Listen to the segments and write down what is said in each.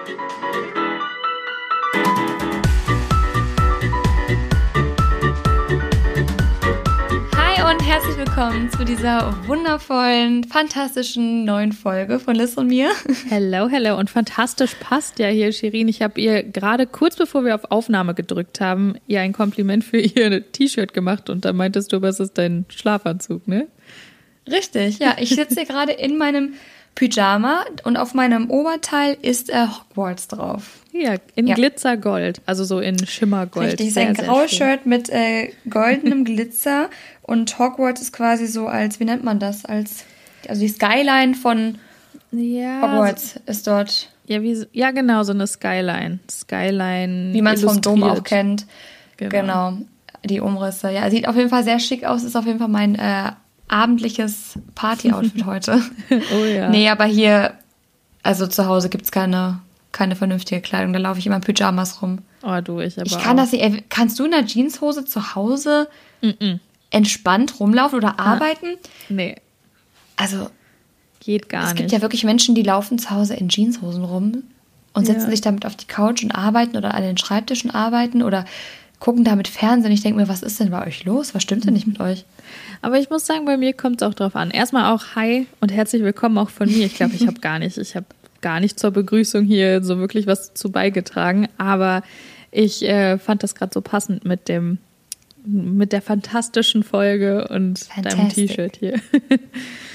Hi und herzlich willkommen zu dieser wundervollen, fantastischen neuen Folge von Liz und mir. Hello, hello. Und fantastisch passt ja hier, Shirin. Ich habe ihr gerade kurz bevor wir auf Aufnahme gedrückt haben, ihr ein Kompliment für ihr T-Shirt gemacht und da meintest du, was ist dein Schlafanzug, ne? Richtig, ja. Ich sitze hier gerade in meinem Pyjama und auf meinem Oberteil ist äh, Hogwarts drauf. Ja, in ja. Glitzergold, also so in Schimmergold. Richtig, ist ein graues Shirt mit äh, goldenem Glitzer und Hogwarts ist quasi so als, wie nennt man das, als, also die Skyline von ja, Hogwarts so, ist dort. Ja, wie, ja, genau, so eine Skyline. Skyline. Wie man es vom Dom auch kennt. Genau. genau. Die Umrisse. Ja, sieht auf jeden Fall sehr schick aus, ist auf jeden Fall mein äh, abendliches Party-Outfit heute. oh ja. Nee, aber hier, also zu Hause gibt es keine, keine vernünftige Kleidung. Da laufe ich immer in Pyjamas rum. Oh, du, ich aber. Ich kann auch. das nicht. Kannst du in der Jeanshose zu Hause mm -mm. entspannt rumlaufen oder arbeiten? Ha. Nee. Also. Geht gar nicht. Es gibt ja wirklich Menschen, die laufen zu Hause in Jeanshosen rum und setzen ja. sich damit auf die Couch und arbeiten oder an den Schreibtischen arbeiten oder gucken damit Fernsehen. Ich denke mir, was ist denn bei euch los? Was stimmt denn nicht mit euch? Aber ich muss sagen, bei mir kommt es auch drauf an. Erstmal auch Hi und herzlich willkommen auch von mir. Ich glaube, ich habe gar nicht, ich habe gar nicht zur Begrüßung hier so wirklich was zu beigetragen. Aber ich äh, fand das gerade so passend mit dem, mit der fantastischen Folge und Fantastic. deinem T-Shirt hier.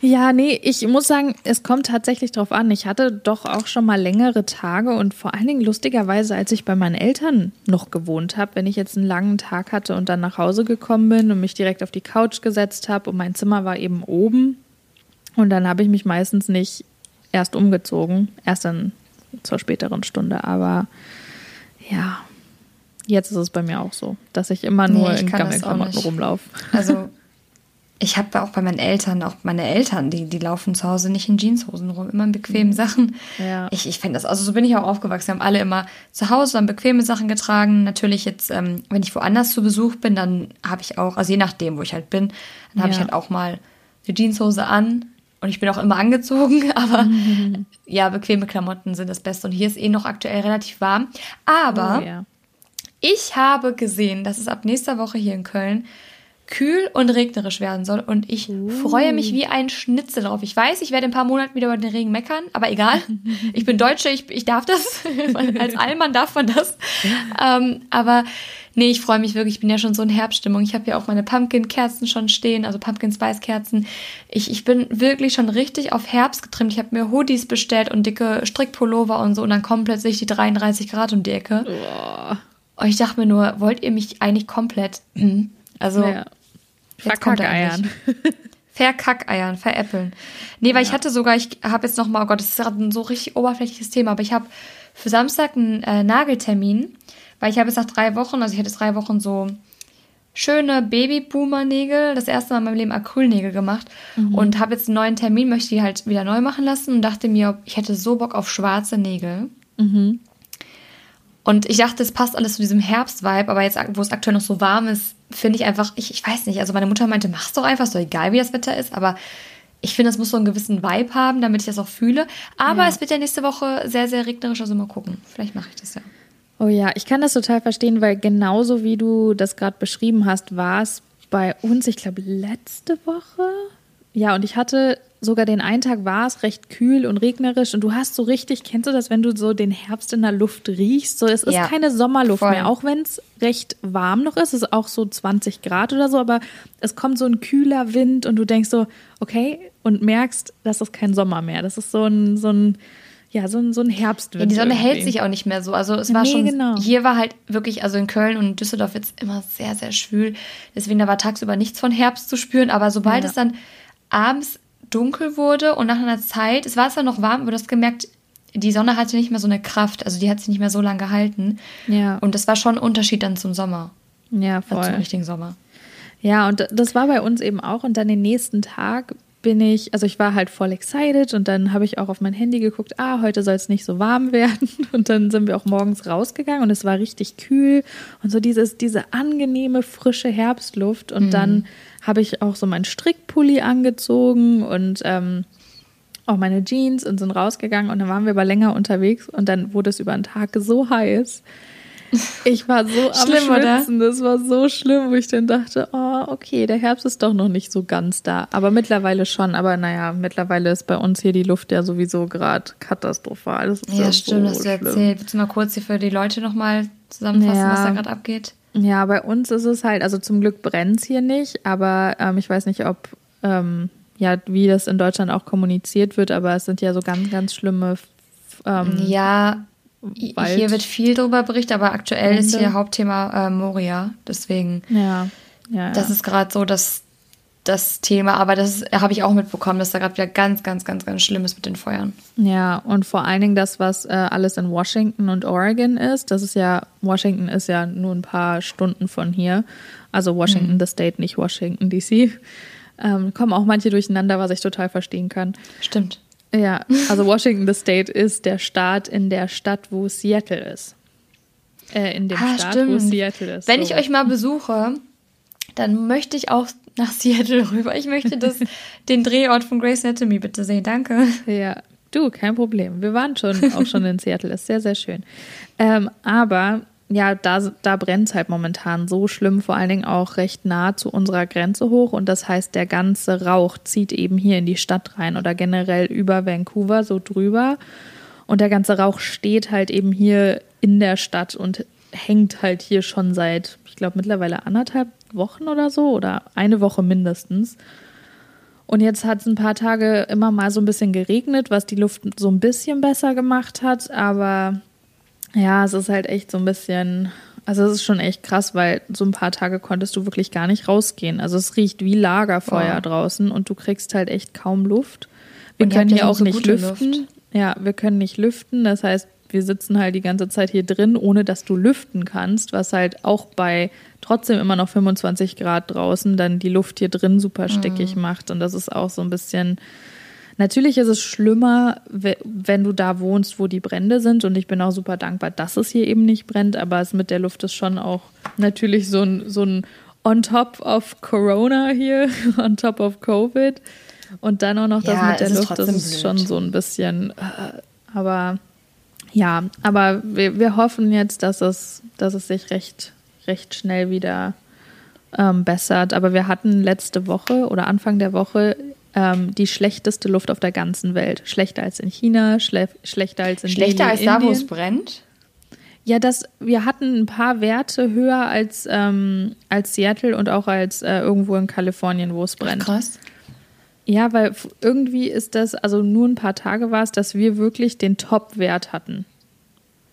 Ja, nee, ich muss sagen, es kommt tatsächlich drauf an. Ich hatte doch auch schon mal längere Tage und vor allen Dingen lustigerweise, als ich bei meinen Eltern noch gewohnt habe, wenn ich jetzt einen langen Tag hatte und dann nach Hause gekommen bin und mich direkt auf die Couch gesetzt habe und mein Zimmer war eben oben und dann habe ich mich meistens nicht erst umgezogen, erst dann zur späteren Stunde, aber ja, jetzt ist es bei mir auch so, dass ich immer nur nee, in Gammelklamotten rumlaufe. Also ich habe auch bei meinen Eltern, auch meine Eltern, die, die laufen zu Hause nicht in Jeanshosen rum, immer in bequemen mhm. Sachen. Ja. Ich, ich finde das, also so bin ich auch aufgewachsen. Wir haben alle immer zu Hause dann bequeme Sachen getragen. Natürlich jetzt, ähm, wenn ich woanders zu Besuch bin, dann habe ich auch, also je nachdem, wo ich halt bin, dann habe ja. ich halt auch mal die Jeanshose an. Und ich bin auch immer angezogen, aber mhm. ja, bequeme Klamotten sind das Beste. Und hier ist eh noch aktuell relativ warm. Aber oh, ja. ich habe gesehen, dass es ab nächster Woche hier in Köln kühl und regnerisch werden soll. Und ich uh. freue mich wie ein Schnitzel drauf. Ich weiß, ich werde in ein paar Monaten wieder über den Regen meckern, aber egal. Ich bin Deutsche, ich, ich darf das. Als Allmann darf man das. Ähm, aber nee, ich freue mich wirklich. Ich bin ja schon so in Herbststimmung. Ich habe ja auch meine Pumpkin-Kerzen schon stehen, also Pumpkin-Spice-Kerzen. Ich, ich bin wirklich schon richtig auf Herbst getrimmt. Ich habe mir Hoodies bestellt und dicke Strickpullover und so. Und dann kommen plötzlich die 33 Grad um die Ecke. Oh. Und ich dachte mir nur, wollt ihr mich eigentlich komplett... Also ja. Verkackeiern. Verkackeiern, veräppeln. Nee, weil ja. ich hatte sogar, ich habe jetzt noch mal, oh Gott, das ist gerade ein so richtig oberflächliches Thema, aber ich habe für Samstag einen äh, Nageltermin, weil ich habe jetzt nach drei Wochen, also ich hatte drei Wochen so schöne Babyboomer-Nägel, das erste Mal in meinem Leben Acrylnägel gemacht mhm. und habe jetzt einen neuen Termin, möchte die halt wieder neu machen lassen und dachte mir, ich hätte so Bock auf schwarze Nägel. Mhm. Und ich dachte, es passt alles zu diesem Herbst-Vibe, aber jetzt, wo es aktuell noch so warm ist, finde ich einfach, ich, ich weiß nicht, also meine Mutter meinte, mach's doch einfach, so egal wie das Wetter ist, aber ich finde, es muss so einen gewissen Vibe haben, damit ich das auch fühle. Aber ja. es wird ja nächste Woche sehr, sehr regnerisch, also mal gucken. Vielleicht mache ich das ja. Oh ja, ich kann das total verstehen, weil genauso wie du das gerade beschrieben hast, war es bei uns, ich glaube, letzte Woche. Ja, und ich hatte sogar den einen Tag war es recht kühl und regnerisch und du hast so richtig, kennst du das, wenn du so den Herbst in der Luft riechst? So, es ist ja, keine Sommerluft voll. mehr, auch wenn es recht warm noch ist. Es ist auch so 20 Grad oder so, aber es kommt so ein kühler Wind und du denkst so, okay, und merkst, das ist kein Sommer mehr. Das ist so ein, so ein, ja, so ein, so ein Herbstwind. Ja, die Sonne irgendwie. hält sich auch nicht mehr so. Also es war nee, schon, genau. hier war halt wirklich, also in Köln und Düsseldorf jetzt immer sehr, sehr schwül. Deswegen da war tagsüber nichts von Herbst zu spüren. Aber sobald ja. es dann abends dunkel wurde und nach einer Zeit, es war zwar noch warm, aber du hast gemerkt, die Sonne hatte nicht mehr so eine Kraft, also die hat sich nicht mehr so lange gehalten. Ja. Und das war schon ein Unterschied dann zum Sommer. Ja, voll. Zum richtigen Sommer. Ja, und das war bei uns eben auch. Und dann den nächsten Tag bin ich, also ich war halt voll excited und dann habe ich auch auf mein Handy geguckt, ah, heute soll es nicht so warm werden. Und dann sind wir auch morgens rausgegangen und es war richtig kühl und so dieses, diese angenehme, frische Herbstluft. Und mhm. dann habe ich auch so meinen Strickpulli angezogen und ähm, auch meine Jeans und sind rausgegangen und dann waren wir aber länger unterwegs und dann wurde es über den Tag so heiß. Ich war so am schlimm, Schwitzen, oder? das war so schlimm, wo ich dann dachte, oh, okay, der Herbst ist doch noch nicht so ganz da. Aber mittlerweile schon. Aber naja, mittlerweile ist bei uns hier die Luft ja sowieso gerade katastrophal. Das ja, stimmt, so hast du erzählt. Willst du mal kurz hier für die Leute nochmal zusammenfassen, ja. was da gerade abgeht? Ja, bei uns ist es halt, also zum Glück brennt es hier nicht, aber ähm, ich weiß nicht, ob, ähm, ja, wie das in Deutschland auch kommuniziert wird, aber es sind ja so ganz, ganz schlimme. Ähm, ja, Wald. Hier wird viel darüber berichtet, aber aktuell Ende. ist hier Hauptthema äh, Moria. Deswegen, ja, ja, ja. das ist gerade so das, das Thema. Aber das habe ich auch mitbekommen, dass da gerade wieder ganz, ganz, ganz, ganz schlimm ist mit den Feuern. Ja, und vor allen Dingen das, was äh, alles in Washington und Oregon ist. Das ist ja, Washington ist ja nur ein paar Stunden von hier. Also Washington, mhm. the State, nicht Washington, D.C. Ähm, kommen auch manche durcheinander, was ich total verstehen kann. Stimmt. Ja, also Washington the State ist der Staat in der Stadt, wo Seattle ist. Äh, in dem ah, Staat, stimmt. wo Seattle ist. Wenn so. ich euch mal besuche, dann möchte ich auch nach Seattle rüber. Ich möchte das, den Drehort von Grace Anatomy bitte sehen. Danke. Ja, du, kein Problem. Wir waren schon auch schon in Seattle. Ist sehr, sehr schön. Ähm, aber ja, da, da brennt es halt momentan so schlimm, vor allen Dingen auch recht nah zu unserer Grenze hoch. Und das heißt, der ganze Rauch zieht eben hier in die Stadt rein oder generell über Vancouver so drüber. Und der ganze Rauch steht halt eben hier in der Stadt und hängt halt hier schon seit, glaube, mittlerweile anderthalb Wochen oder so oder eine Woche mindestens. Und jetzt hat es ein paar Tage immer mal so ein bisschen geregnet, was die Luft so ein bisschen besser gemacht hat. Aber ja, es ist halt echt so ein bisschen, also es ist schon echt krass, weil so ein paar Tage konntest du wirklich gar nicht rausgehen. Also es riecht wie Lagerfeuer oh. draußen und du kriegst halt echt kaum Luft. Wir und können hier auch so nicht lüften. Luft. Ja, wir können nicht lüften. Das heißt, wir sitzen halt die ganze Zeit hier drin, ohne dass du lüften kannst, was halt auch bei trotzdem immer noch 25 Grad draußen dann die Luft hier drin super stickig mhm. macht. Und das ist auch so ein bisschen, Natürlich ist es schlimmer, wenn du da wohnst, wo die Brände sind. Und ich bin auch super dankbar, dass es hier eben nicht brennt. Aber es mit der Luft ist schon auch natürlich so ein, so ein on top of Corona hier, on top of Covid. Und dann auch noch das ja, mit der Luft, das ist blöd. schon so ein bisschen. Äh, aber ja, aber wir, wir hoffen jetzt, dass es, dass es sich recht, recht schnell wieder ähm, bessert. Aber wir hatten letzte Woche oder Anfang der Woche ähm, die schlechteste Luft auf der ganzen Welt. Schlechter als in China, schle schlechter als in Schlechter Delhi, als da, wo es brennt? Ja, das, wir hatten ein paar Werte höher als, ähm, als Seattle und auch als äh, irgendwo in Kalifornien, wo es brennt. Ach, krass. Ja, weil irgendwie ist das, also nur ein paar Tage war es, dass wir wirklich den Top-Wert hatten.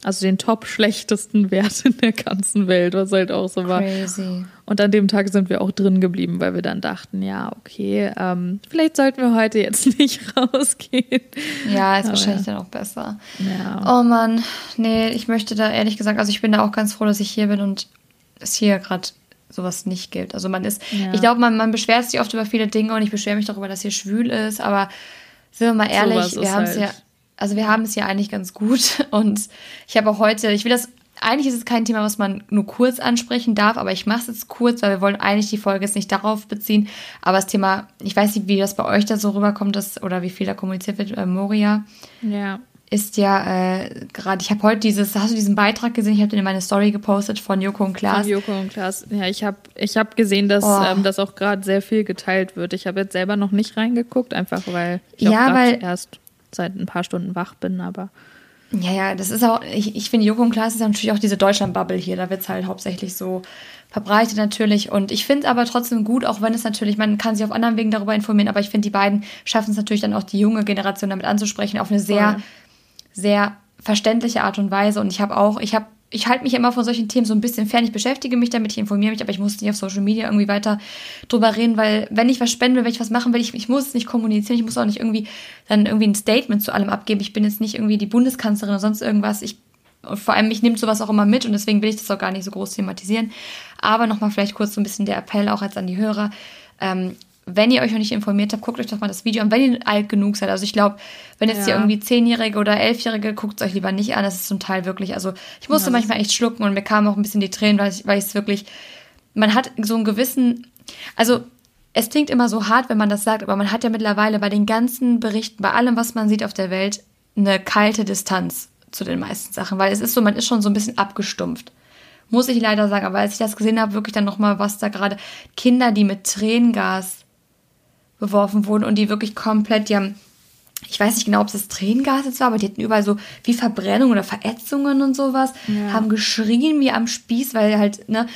Also den top schlechtesten Wert in der ganzen Welt, was halt auch so war. Crazy. Und an dem Tag sind wir auch drin geblieben, weil wir dann dachten, ja, okay, ähm, vielleicht sollten wir heute jetzt nicht rausgehen. Ja, ist Aber wahrscheinlich ja. dann auch besser. Ja. Oh Mann, nee, ich möchte da ehrlich gesagt, also ich bin da auch ganz froh, dass ich hier bin und es hier gerade sowas nicht gibt. Also man ist, ja. ich glaube, man, man beschwert sich oft über viele Dinge und ich beschwere mich darüber, dass hier schwül ist, aber sind wir mal ehrlich, so wir haben es halt. ja also wir haben es ja eigentlich ganz gut und ich habe auch heute, ich will das, eigentlich ist es kein Thema, was man nur kurz ansprechen darf, aber ich mache es jetzt kurz, weil wir wollen eigentlich die Folge jetzt nicht darauf beziehen, aber das Thema, ich weiß nicht, wie das bei euch da so rüberkommt, dass, oder wie viel da kommuniziert wird, äh, Moria. Ja ist ja äh, gerade, ich habe heute dieses, hast du diesen Beitrag gesehen? Ich habe den in meine Story gepostet von Joko und Klaas. Von Joko und Klaas. Ja, ich habe ich hab gesehen, dass oh. ähm, das auch gerade sehr viel geteilt wird. Ich habe jetzt selber noch nicht reingeguckt, einfach weil ich ja, weil erst seit ein paar Stunden wach bin, aber. Ja, ja, das ist auch, ich, ich finde, Joko und Klaas ist natürlich auch diese Deutschland-Bubble hier. Da wird es halt hauptsächlich so verbreitet natürlich. Und ich finde aber trotzdem gut, auch wenn es natürlich, man kann sich auf anderen Wegen darüber informieren, aber ich finde, die beiden schaffen es natürlich dann auch, die junge Generation damit anzusprechen, auf eine sehr, Voll. Sehr verständliche Art und Weise. Und ich habe auch, ich habe ich halte mich immer von solchen Themen so ein bisschen fern. Ich beschäftige mich damit, ich informiere mich, aber ich muss nicht auf Social Media irgendwie weiter drüber reden, weil wenn ich was spenden will, wenn ich was machen will, ich, ich muss es nicht kommunizieren, ich muss auch nicht irgendwie dann irgendwie ein Statement zu allem abgeben. Ich bin jetzt nicht irgendwie die Bundeskanzlerin oder sonst irgendwas. Ich vor allem, ich nehme sowas auch immer mit und deswegen will ich das auch gar nicht so groß thematisieren. Aber nochmal vielleicht kurz so ein bisschen der Appell auch jetzt an die Hörer. Ähm, wenn ihr euch noch nicht informiert habt, guckt euch doch mal das Video an, wenn ihr alt genug seid. Also ich glaube, wenn jetzt ja. hier irgendwie Zehnjährige oder Elfjährige, guckt es euch lieber nicht an. Das ist zum Teil wirklich, also ich musste ja, manchmal echt schlucken und mir kamen auch ein bisschen die Tränen, weil ich, weil ich es wirklich, man hat so einen gewissen, also es klingt immer so hart, wenn man das sagt, aber man hat ja mittlerweile bei den ganzen Berichten, bei allem, was man sieht auf der Welt, eine kalte Distanz zu den meisten Sachen, weil es ist so, man ist schon so ein bisschen abgestumpft. Muss ich leider sagen, aber als ich das gesehen habe, wirklich dann nochmal, was da gerade Kinder, die mit Tränengas beworfen wurden und die wirklich komplett, die haben, ich weiß nicht genau, ob es das Tränengas jetzt war, aber die hatten überall so wie Verbrennungen oder Verätzungen und sowas, ja. haben geschrien wie am Spieß, weil halt, ne,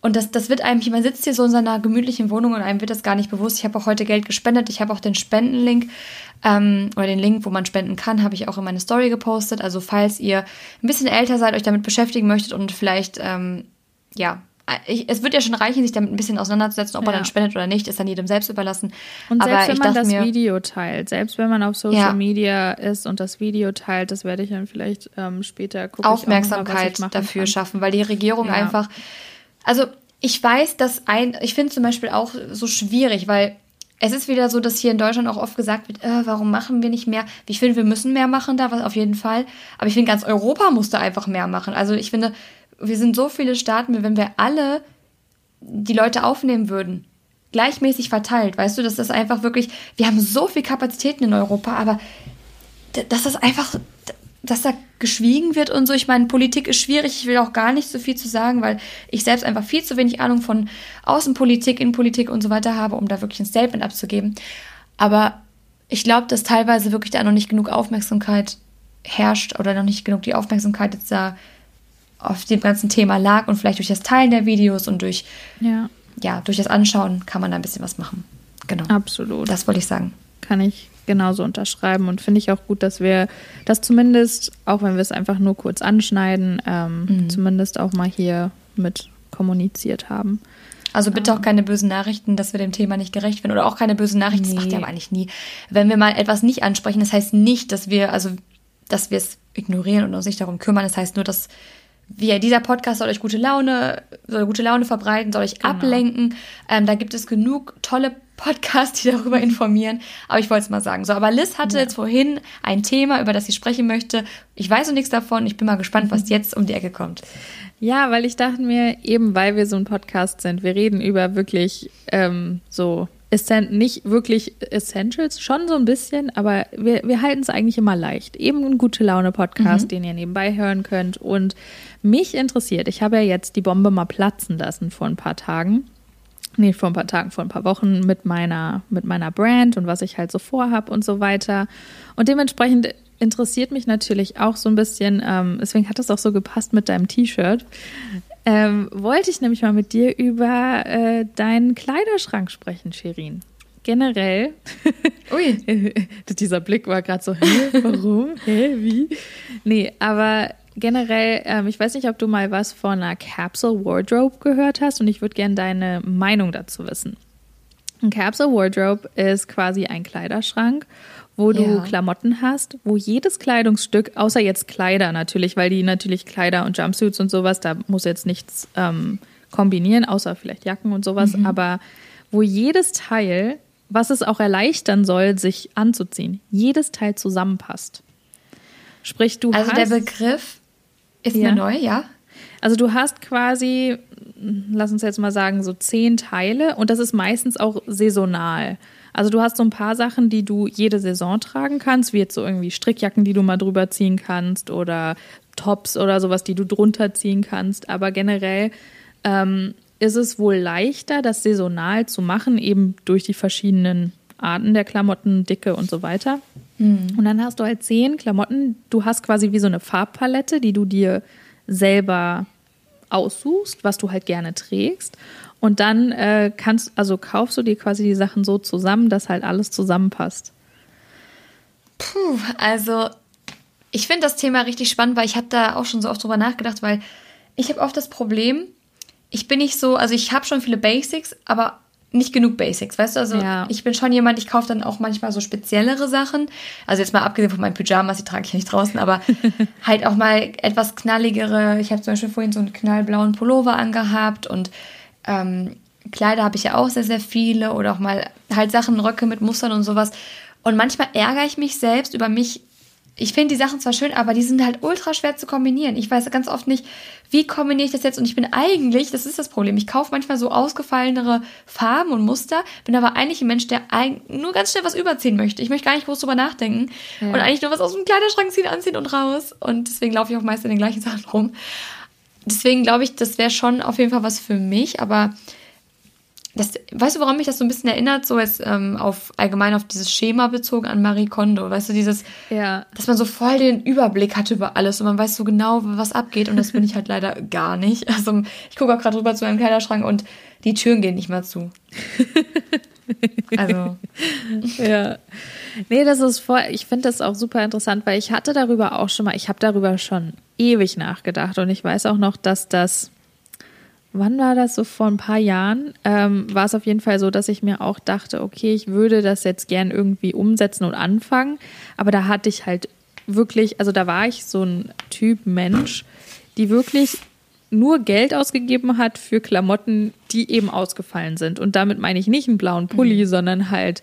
und das, das wird einem, man sitzt hier so in seiner gemütlichen Wohnung und einem wird das gar nicht bewusst. Ich habe auch heute Geld gespendet. Ich habe auch den Spendenlink ähm, oder den Link, wo man spenden kann, habe ich auch in meine Story gepostet. Also falls ihr ein bisschen älter seid, euch damit beschäftigen möchtet und vielleicht, ähm, ja, ich, es wird ja schon reichen, sich damit ein bisschen auseinanderzusetzen, ob ja. man dann spendet oder nicht, ist dann jedem selbst überlassen. Und selbst Aber wenn man das mir, Video teilt, selbst wenn man auf Social ja. Media ist und das Video teilt, das werde ich dann vielleicht ähm, später gucken. Aufmerksamkeit mal, dafür kann. schaffen, weil die Regierung ja. einfach also ich weiß, dass ein, ich finde zum Beispiel auch so schwierig, weil es ist wieder so, dass hier in Deutschland auch oft gesagt wird, äh, warum machen wir nicht mehr? Ich finde, wir müssen mehr machen da, was auf jeden Fall. Aber ich finde, ganz Europa musste einfach mehr machen. Also ich finde, wir sind so viele Staaten, wenn wir alle die Leute aufnehmen würden, gleichmäßig verteilt, weißt du, dass das einfach wirklich, wir haben so viel Kapazitäten in Europa, aber dass das einfach, dass da geschwiegen wird und so. Ich meine, Politik ist schwierig. Ich will auch gar nicht so viel zu sagen, weil ich selbst einfach viel zu wenig Ahnung von Außenpolitik, Innenpolitik und so weiter habe, um da wirklich ein Statement abzugeben. Aber ich glaube, dass teilweise wirklich da noch nicht genug Aufmerksamkeit herrscht oder noch nicht genug die Aufmerksamkeit jetzt da auf dem ganzen Thema lag und vielleicht durch das Teilen der Videos und durch, ja. ja, durch das Anschauen kann man da ein bisschen was machen. Genau. Absolut. Das wollte ich sagen. Kann ich genauso unterschreiben und finde ich auch gut, dass wir das zumindest, auch wenn wir es einfach nur kurz anschneiden, ähm, mhm. zumindest auch mal hier mit kommuniziert haben. Also bitte auch keine bösen Nachrichten, dass wir dem Thema nicht gerecht werden oder auch keine bösen Nachrichten, nee. das macht ja aber eigentlich nie. Wenn wir mal etwas nicht ansprechen, das heißt nicht, dass wir, also, dass wir es ignorieren und uns nicht darum kümmern, das heißt nur, dass wir, dieser Podcast soll euch gute Laune, soll gute Laune verbreiten, soll euch genau. ablenken. Ähm, da gibt es genug tolle Podcasts, die darüber informieren. Aber ich wollte es mal sagen. So, aber Liz hatte ja. jetzt vorhin ein Thema, über das sie sprechen möchte. Ich weiß noch nichts davon. Ich bin mal gespannt, was mhm. jetzt um die Ecke kommt. Ja, weil ich dachte mir, eben weil wir so ein Podcast sind, wir reden über wirklich ähm, so nicht wirklich Essentials, schon so ein bisschen, aber wir, wir halten es eigentlich immer leicht. Eben ein gute Laune-Podcast, mhm. den ihr nebenbei hören könnt. Und mich interessiert, ich habe ja jetzt die Bombe mal platzen lassen vor ein paar Tagen nee, vor ein paar Tagen, vor ein paar Wochen mit meiner, mit meiner Brand und was ich halt so vorhab und so weiter. Und dementsprechend interessiert mich natürlich auch so ein bisschen, ähm, deswegen hat das auch so gepasst mit deinem T-Shirt. Ähm, wollte ich nämlich mal mit dir über äh, deinen Kleiderschrank sprechen, Shirin. Generell. Ui. Dieser Blick war gerade so, hä, warum? hä, wie? Nee, aber generell, ähm, ich weiß nicht, ob du mal was von einer Capsule Wardrobe gehört hast und ich würde gerne deine Meinung dazu wissen. Ein Capsule Wardrobe ist quasi ein Kleiderschrank, wo du ja. Klamotten hast, wo jedes Kleidungsstück, außer jetzt Kleider natürlich, weil die natürlich Kleider und Jumpsuits und sowas, da muss jetzt nichts ähm, kombinieren, außer vielleicht Jacken und sowas, mhm. aber wo jedes Teil, was es auch erleichtern soll, sich anzuziehen, jedes Teil zusammenpasst. Sprich, du also hast. Also der Begriff ist ja. mir neu, ja. Also du hast quasi, lass uns jetzt mal sagen, so zehn Teile und das ist meistens auch saisonal. Also du hast so ein paar Sachen, die du jede Saison tragen kannst, wie jetzt so irgendwie Strickjacken, die du mal drüber ziehen kannst oder Tops oder sowas, die du drunter ziehen kannst. Aber generell ähm, ist es wohl leichter, das saisonal zu machen, eben durch die verschiedenen Arten der Klamotten, Dicke und so weiter. Mhm. Und dann hast du halt zehn Klamotten. Du hast quasi wie so eine Farbpalette, die du dir selber aussuchst, was du halt gerne trägst. Und dann äh, kannst, also kaufst du dir quasi die Sachen so zusammen, dass halt alles zusammenpasst. Puh, also ich finde das Thema richtig spannend, weil ich habe da auch schon so oft drüber nachgedacht, weil ich habe oft das Problem, ich bin nicht so, also ich habe schon viele Basics, aber nicht genug Basics, weißt du? Also ja. ich bin schon jemand, ich kaufe dann auch manchmal so speziellere Sachen. Also jetzt mal abgesehen von meinen Pyjamas, die trage ich ja nicht draußen, aber halt auch mal etwas knalligere. Ich habe zum Beispiel vorhin so einen knallblauen Pullover angehabt und ähm, Kleider habe ich ja auch sehr, sehr viele oder auch mal halt Sachen, Röcke mit Mustern und sowas. Und manchmal ärgere ich mich selbst über mich ich finde die Sachen zwar schön, aber die sind halt ultra schwer zu kombinieren. Ich weiß ganz oft nicht, wie kombiniere ich das jetzt? Und ich bin eigentlich, das ist das Problem, ich kaufe manchmal so ausgefallenere Farben und Muster, bin aber eigentlich ein Mensch, der nur ganz schnell was überziehen möchte. Ich möchte gar nicht groß drüber nachdenken ja. und eigentlich nur was aus dem Kleiderschrank ziehen, anziehen und raus. Und deswegen laufe ich auch meist in den gleichen Sachen rum. Deswegen glaube ich, das wäre schon auf jeden Fall was für mich, aber das, weißt du, warum mich das so ein bisschen erinnert, so jetzt ähm, auf allgemein auf dieses Schema bezogen an Marie Kondo, weißt du, dieses, ja. dass man so voll den Überblick hat über alles und man weiß so genau, was abgeht und das bin ich halt leider gar nicht. Also ich gucke auch gerade rüber zu meinem Kleiderschrank und die Türen gehen nicht mal zu. also. Ja. Nee, das ist voll, ich finde das auch super interessant, weil ich hatte darüber auch schon mal, ich habe darüber schon ewig nachgedacht und ich weiß auch noch, dass das wann war das so vor ein paar Jahren, ähm, war es auf jeden Fall so, dass ich mir auch dachte, okay, ich würde das jetzt gern irgendwie umsetzen und anfangen. Aber da hatte ich halt wirklich, also da war ich so ein Typ Mensch, die wirklich nur Geld ausgegeben hat für Klamotten, die eben ausgefallen sind. Und damit meine ich nicht einen blauen Pulli, mhm. sondern halt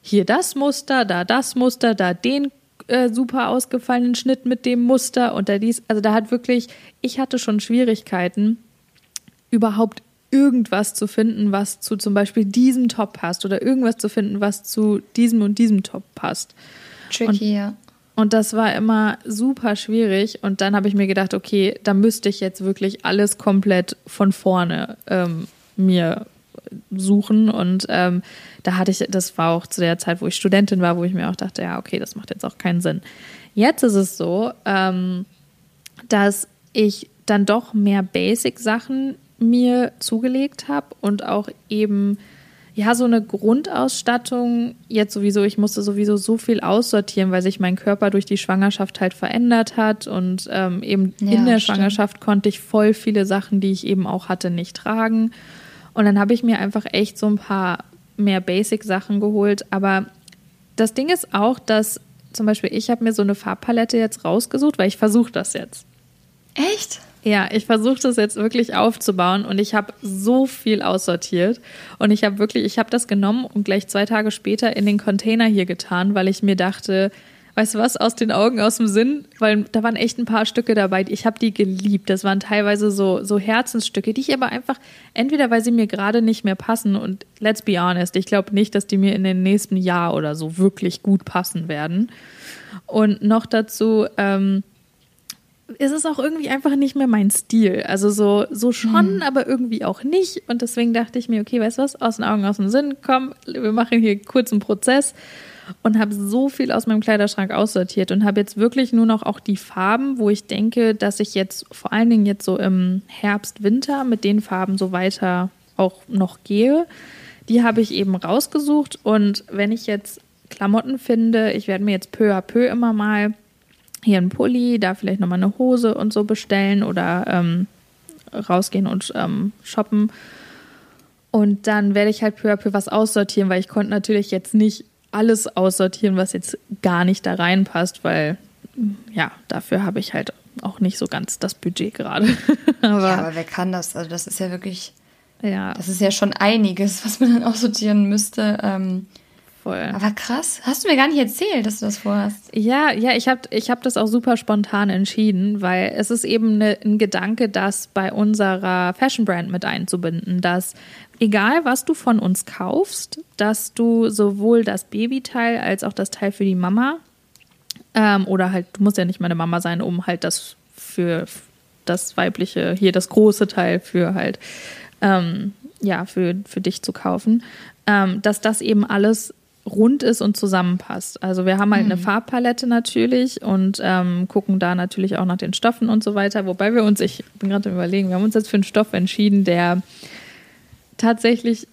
hier das Muster, da das Muster, da den äh, super ausgefallenen Schnitt mit dem Muster und da dies. Also da hat wirklich, ich hatte schon Schwierigkeiten, überhaupt irgendwas zu finden, was zu zum Beispiel diesem Top passt oder irgendwas zu finden, was zu diesem und diesem Top passt. Tricky, und, ja. Und das war immer super schwierig. Und dann habe ich mir gedacht, okay, da müsste ich jetzt wirklich alles komplett von vorne ähm, mir suchen. Und ähm, da hatte ich, das war auch zu der Zeit, wo ich Studentin war, wo ich mir auch dachte, ja, okay, das macht jetzt auch keinen Sinn. Jetzt ist es so, ähm, dass ich dann doch mehr Basic-Sachen mir zugelegt habe und auch eben ja so eine Grundausstattung jetzt sowieso ich musste sowieso so viel aussortieren weil sich mein Körper durch die Schwangerschaft halt verändert hat und ähm, eben ja, in der stimmt. Schwangerschaft konnte ich voll viele Sachen die ich eben auch hatte nicht tragen. Und dann habe ich mir einfach echt so ein paar mehr Basic Sachen geholt. Aber das Ding ist auch dass zum Beispiel ich habe mir so eine Farbpalette jetzt rausgesucht weil ich versuche das jetzt. Echt ja, ich versuche das jetzt wirklich aufzubauen und ich habe so viel aussortiert und ich habe wirklich, ich habe das genommen und gleich zwei Tage später in den Container hier getan, weil ich mir dachte, weißt du was, aus den Augen, aus dem Sinn, weil da waren echt ein paar Stücke dabei, ich habe die geliebt. Das waren teilweise so, so Herzensstücke, die ich aber einfach, entweder weil sie mir gerade nicht mehr passen und let's be honest, ich glaube nicht, dass die mir in den nächsten Jahr oder so wirklich gut passen werden. Und noch dazu, ähm, ist es auch irgendwie einfach nicht mehr mein Stil. Also so, so schon, mhm. aber irgendwie auch nicht. Und deswegen dachte ich mir, okay, weißt du was, aus den Augen, aus dem Sinn, komm, wir machen hier kurz einen Prozess und habe so viel aus meinem Kleiderschrank aussortiert und habe jetzt wirklich nur noch auch die Farben, wo ich denke, dass ich jetzt vor allen Dingen jetzt so im Herbst, Winter mit den Farben so weiter auch noch gehe. Die habe ich eben rausgesucht und wenn ich jetzt Klamotten finde, ich werde mir jetzt peu à peu immer mal hier einen Pulli, da vielleicht nochmal eine Hose und so bestellen oder ähm, rausgehen und ähm, shoppen. Und dann werde ich halt peu à peu was aussortieren, weil ich konnte natürlich jetzt nicht alles aussortieren, was jetzt gar nicht da reinpasst, weil ja, dafür habe ich halt auch nicht so ganz das Budget gerade. aber, ja, aber wer kann das? Also das ist ja wirklich, ja. das ist ja schon einiges, was man dann aussortieren müsste. Ähm, Voll. Aber krass. Hast du mir gar nicht erzählt, dass du das vorhast? Ja, ja, ich habe ich hab das auch super spontan entschieden, weil es ist eben ne, ein Gedanke, das bei unserer Fashion Brand mit einzubinden, dass egal was du von uns kaufst, dass du sowohl das Babyteil als auch das Teil für die Mama ähm, oder halt, du musst ja nicht meine Mama sein, um halt das für das weibliche, hier das große Teil für halt, ähm, ja, für, für dich zu kaufen, ähm, dass das eben alles rund ist und zusammenpasst. Also wir haben halt mhm. eine Farbpalette natürlich und ähm, gucken da natürlich auch nach den Stoffen und so weiter. Wobei wir uns, ich bin gerade überlegen, wir haben uns jetzt für einen Stoff entschieden, der tatsächlich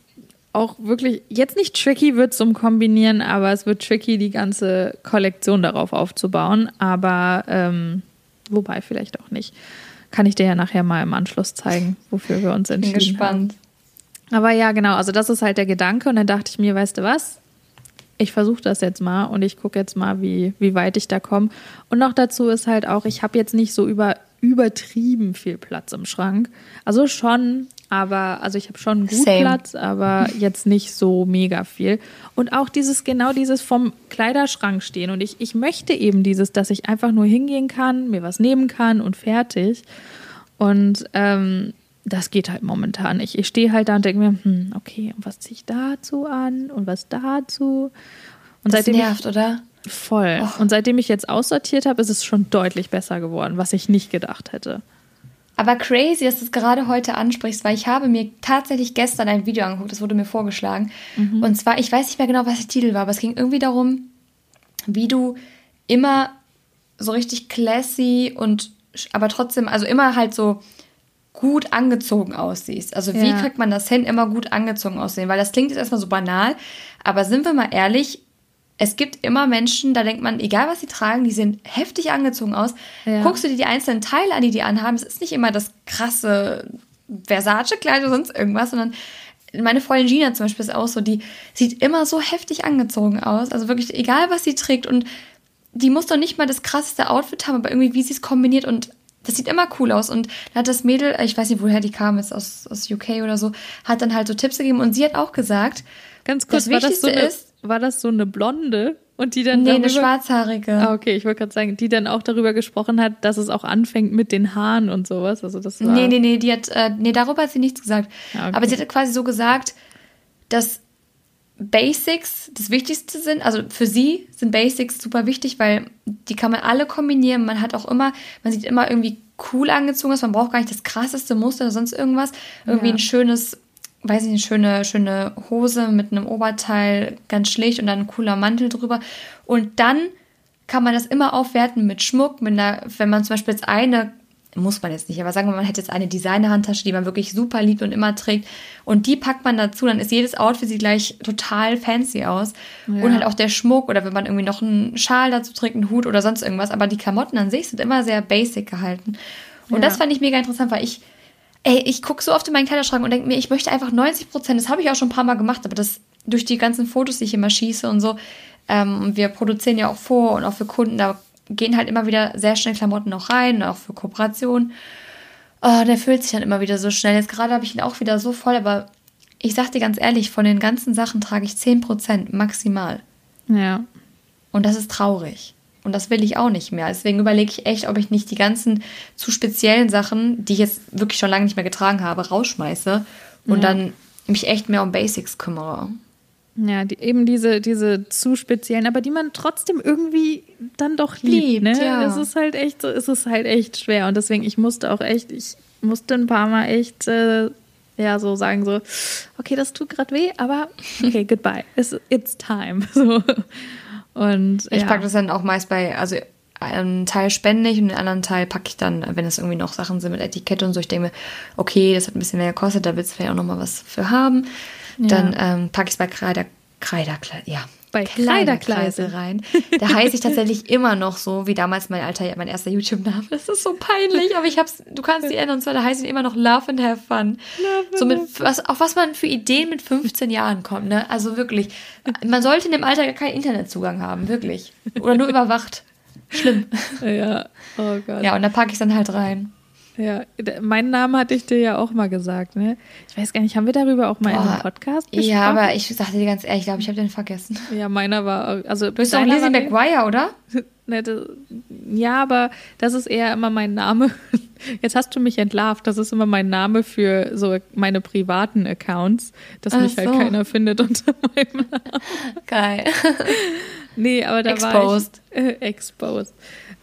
auch wirklich jetzt nicht tricky wird zum Kombinieren, aber es wird tricky, die ganze Kollektion darauf aufzubauen. Aber ähm, wobei vielleicht auch nicht. Kann ich dir ja nachher mal im Anschluss zeigen, wofür wir uns entschieden bin gespannt. haben. Aber ja, genau, also das ist halt der Gedanke. Und dann dachte ich mir, weißt du was? Ich versuche das jetzt mal und ich gucke jetzt mal, wie, wie weit ich da komme. Und noch dazu ist halt auch, ich habe jetzt nicht so über, übertrieben viel Platz im Schrank. Also schon, Aber, also ich habe schon gut Same. Platz, aber jetzt nicht so mega viel. Und auch dieses, genau dieses vom Kleiderschrank stehen. Und ich, ich möchte eben dieses, dass ich einfach nur hingehen kann, mir was nehmen kann und fertig. Und ähm, das geht halt momentan nicht. Ich stehe halt da und denke mir, hm, okay, und was ziehe ich dazu an und was dazu? Und das nervt, ich, oder? Voll. Oh. Und seitdem ich jetzt aussortiert habe, ist es schon deutlich besser geworden, was ich nicht gedacht hätte. Aber crazy, dass du es gerade heute ansprichst, weil ich habe mir tatsächlich gestern ein Video angeguckt, das wurde mir vorgeschlagen. Mhm. Und zwar, ich weiß nicht mehr genau, was der Titel war, aber es ging irgendwie darum, wie du immer so richtig classy und aber trotzdem, also immer halt so gut angezogen aussiehst. Also wie ja. kriegt man das hin, immer gut angezogen aussehen? Weil das klingt jetzt erstmal so banal, aber sind wir mal ehrlich, es gibt immer Menschen, da denkt man, egal was sie tragen, die sehen heftig angezogen aus. Ja. Guckst du dir die einzelnen Teile an, die die anhaben, es ist nicht immer das krasse Versace-Kleid oder sonst irgendwas, sondern meine Freundin Gina zum Beispiel ist auch so, die sieht immer so heftig angezogen aus. Also wirklich, egal was sie trägt und die muss doch nicht mal das krasseste Outfit haben, aber irgendwie, wie sie es kombiniert und das sieht immer cool aus. Und da hat das Mädel, ich weiß nicht, woher die kam, ist aus, aus UK oder so, hat dann halt so Tipps gegeben und sie hat auch gesagt, Ganz kurz, das Wichtigste war das so eine, ist, war das so eine Blonde? Und die dann nee, darüber, eine schwarzhaarige. Ah, okay, ich wollte gerade sagen, die dann auch darüber gesprochen hat, dass es auch anfängt mit den Haaren und sowas. Also das war nee, nee, nee, die hat, äh, nee, darüber hat sie nichts gesagt. Ah, okay. Aber sie hat quasi so gesagt, dass Basics das Wichtigste sind. Also für sie sind Basics super wichtig, weil die kann man alle kombinieren. Man hat auch immer, man sieht immer irgendwie cool angezogen aus. Man braucht gar nicht das krasseste Muster oder sonst irgendwas. Irgendwie ja. ein schönes, weiß ich nicht, schöne, schöne Hose mit einem Oberteil, ganz schlicht und dann ein cooler Mantel drüber. Und dann kann man das immer aufwerten mit Schmuck, mit einer, wenn man zum Beispiel jetzt eine muss man jetzt nicht, aber sagen wir, man hätte jetzt eine Designer-Handtasche, die man wirklich super liebt und immer trägt und die packt man dazu, dann ist jedes Outfit sieht gleich total fancy aus ja. und halt auch der Schmuck oder wenn man irgendwie noch einen Schal dazu trägt, einen Hut oder sonst irgendwas, aber die Klamotten an sich sind immer sehr basic gehalten und ja. das fand ich mega interessant, weil ich ey, ich gucke so oft in meinen Kleiderschrank und denke mir, ich möchte einfach 90 Prozent, das habe ich auch schon ein paar Mal gemacht, aber das durch die ganzen Fotos, die ich immer schieße und so, ähm, wir produzieren ja auch vor und auch für Kunden, da gehen halt immer wieder sehr schnell Klamotten noch rein, auch für Kooperationen. Oh, der fühlt sich dann immer wieder so schnell. Jetzt gerade habe ich ihn auch wieder so voll, aber ich sag dir ganz ehrlich, von den ganzen Sachen trage ich 10% maximal. Ja. Und das ist traurig. Und das will ich auch nicht mehr. Deswegen überlege ich echt, ob ich nicht die ganzen zu speziellen Sachen, die ich jetzt wirklich schon lange nicht mehr getragen habe, rausschmeiße und ja. dann mich echt mehr um Basics kümmere. Ja, die, eben diese, diese zu speziellen, aber die man trotzdem irgendwie dann doch liebt. liebt ne? ja. Es ist halt echt so, es ist halt echt schwer. Und deswegen, ich musste auch echt, ich musste ein paar Mal echt äh, ja so sagen, so, okay, das tut gerade weh, aber okay, goodbye. It's, it's time. So. Und ich ja. packe das dann auch meist bei, also einen Teil spende ich und den anderen Teil packe ich dann, wenn es irgendwie noch Sachen sind mit Etikette und so. Ich denke mir, okay, das hat ein bisschen mehr gekostet, da willst du vielleicht auch nochmal was für haben. Ja. Dann ähm, packe ich es bei Kreider, Kreiderkleid, ja. Bei Kleiderkreise rein. Da heiße ich tatsächlich immer noch so, wie damals mein alter, mein erster YouTube-Name. Das ist so peinlich, aber ich hab's, du kannst die ändern, und zwar da heiße ich immer noch Love and Have Fun. Love so mit, was, auf was man für Ideen mit 15 Jahren kommt, ne? Also wirklich. Man sollte in dem Alter gar keinen Internetzugang haben, wirklich. Oder nur überwacht. Schlimm. Ja, oh Gott. Ja, und da packe ich dann halt rein. Ja, meinen Namen hatte ich dir ja auch mal gesagt, ne? Ich weiß gar nicht, haben wir darüber auch mal Boah, in einem Podcast gesprochen? Ja, aber ich sagte dir ganz ehrlich, ich glaube, ich habe den vergessen. Ja, meiner war, also. Du bist doch Lizzie McGuire, oder? Ne, ja, aber das ist eher immer mein Name. Jetzt hast du mich entlarvt. Das ist immer mein Name für so meine privaten Accounts, dass Ach mich halt so. keiner findet unter meinem Namen. Geil. Nee, aber da exposed. war ich. Äh, exposed.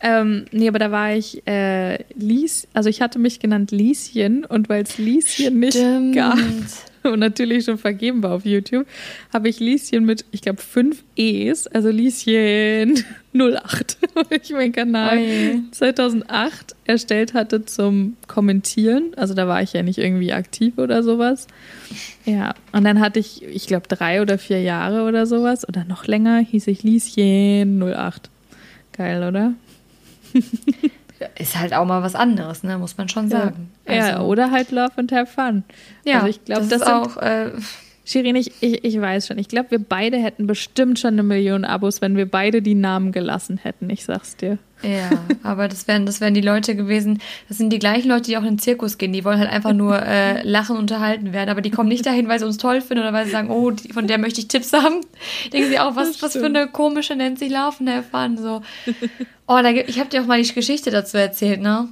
Ähm, nee, aber da war ich äh, Lies, also ich hatte mich genannt Lieschen und weil es Lieschen nicht gab und natürlich schon vergeben war auf YouTube, habe ich Lieschen mit, ich glaube, fünf E's, also Lieschen 08, weil ich meinen Kanal Oi. 2008 erstellt hatte zum Kommentieren. Also da war ich ja nicht irgendwie aktiv oder sowas. Ja, und dann hatte ich, ich glaube, drei oder vier Jahre oder sowas oder noch länger hieß ich Lieschen 08. Geil, oder? Ist halt auch mal was anderes, ne? muss man schon sagen. Ja, also, ja oder halt Love and Have Fun. Ja, also ich glaube, das, das ist auch, äh, Shirin, ich, ich, ich weiß schon. Ich glaube, wir beide hätten bestimmt schon eine Million Abos, wenn wir beide die Namen gelassen hätten. Ich sag's dir. Ja, aber das wären, das wären die Leute gewesen, das sind die gleichen Leute, die auch in den Zirkus gehen. Die wollen halt einfach nur äh, lachen, unterhalten werden. Aber die kommen nicht dahin, weil sie uns toll finden oder weil sie sagen, oh, die, von der möchte ich Tipps haben. Denken sie auch, was, was für eine komische nennt sich Laufen erfahren. So. Oh, da, ich habe dir auch mal die Geschichte dazu erzählt, ne?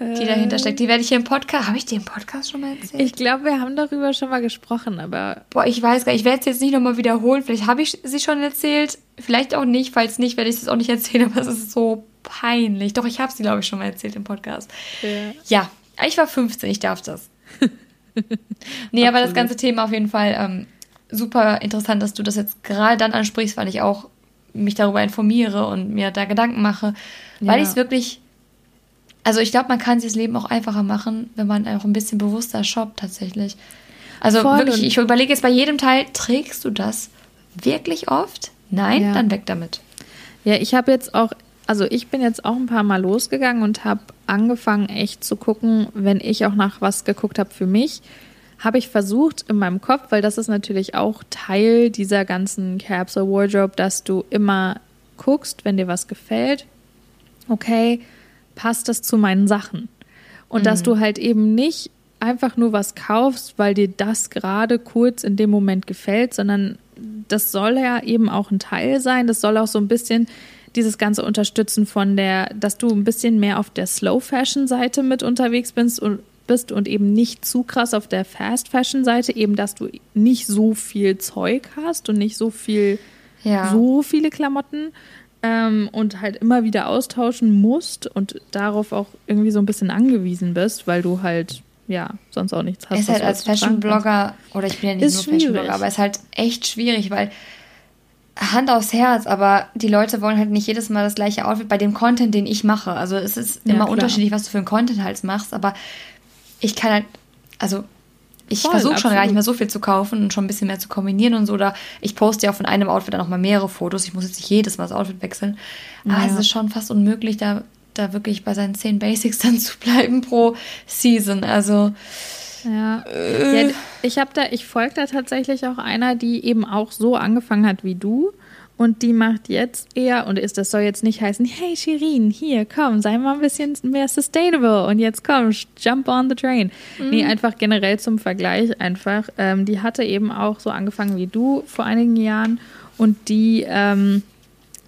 die dahinter steckt. Die werde ich hier im Podcast. Habe ich dir im Podcast schon mal erzählt? Ich glaube, wir haben darüber schon mal gesprochen, aber. Boah, ich weiß gar nicht. Ich werde es jetzt nicht nochmal wiederholen. Vielleicht habe ich sie schon erzählt. Vielleicht auch nicht. Falls nicht, werde ich es auch nicht erzählen. Aber es ist so peinlich. Doch, ich habe sie, glaube ich, schon mal erzählt im Podcast. Ja. ja, ich war 15. Ich darf das. nee, aber das ganze Thema auf jeden Fall ähm, super interessant, dass du das jetzt gerade dann ansprichst, weil ich auch mich darüber informiere und mir da Gedanken mache. Weil ja. ich es wirklich also ich glaube, man kann sich das Leben auch einfacher machen, wenn man auch ein bisschen bewusster shoppt tatsächlich. Also Voll wirklich, ich überlege jetzt bei jedem Teil, trägst du das wirklich oft? Nein, ja. dann weg damit. Ja, ich habe jetzt auch, also ich bin jetzt auch ein paar Mal losgegangen und habe angefangen echt zu gucken, wenn ich auch nach was geguckt habe für mich, habe ich versucht in meinem Kopf, weil das ist natürlich auch Teil dieser ganzen Capsule Wardrobe, dass du immer guckst, wenn dir was gefällt. Okay, passt das zu meinen Sachen? Und mhm. dass du halt eben nicht einfach nur was kaufst, weil dir das gerade kurz in dem Moment gefällt, sondern das soll ja eben auch ein Teil sein. Das soll auch so ein bisschen dieses Ganze unterstützen von der, dass du ein bisschen mehr auf der Slow Fashion Seite mit unterwegs bist und bist und eben nicht zu krass auf der Fast Fashion Seite, eben dass du nicht so viel Zeug hast und nicht so viel, ja. so viele Klamotten, ähm, und halt immer wieder austauschen musst und darauf auch irgendwie so ein bisschen angewiesen bist, weil du halt ja sonst auch nichts hast. Ist halt als Fashion-Blogger, oder ich bin ja nicht ist nur Fashion-Blogger, aber es ist halt echt schwierig, weil Hand aufs Herz, aber die Leute wollen halt nicht jedes Mal das gleiche Outfit bei dem Content, den ich mache. Also es ist immer ja, unterschiedlich, was du für einen Content halt machst, aber ich kann halt, also ich versuche schon gar nicht mehr so viel zu kaufen und schon ein bisschen mehr zu kombinieren und so. Oder ich poste ja auch von einem Outfit dann nochmal mehrere Fotos. Ich muss jetzt nicht jedes Mal das Outfit wechseln. Aber ja. es ist schon fast unmöglich, da, da wirklich bei seinen zehn Basics dann zu bleiben pro Season. Also. Ja. Äh. ja ich habe da, ich folge da tatsächlich auch einer, die eben auch so angefangen hat wie du und die macht jetzt eher, und ist, das soll jetzt nicht heißen, hey Shirin, hier, komm, sei mal ein bisschen mehr sustainable und jetzt komm, jump on the train. Mhm. Nee, einfach generell zum Vergleich einfach. Ähm, die hatte eben auch so angefangen wie du vor einigen Jahren und die ähm,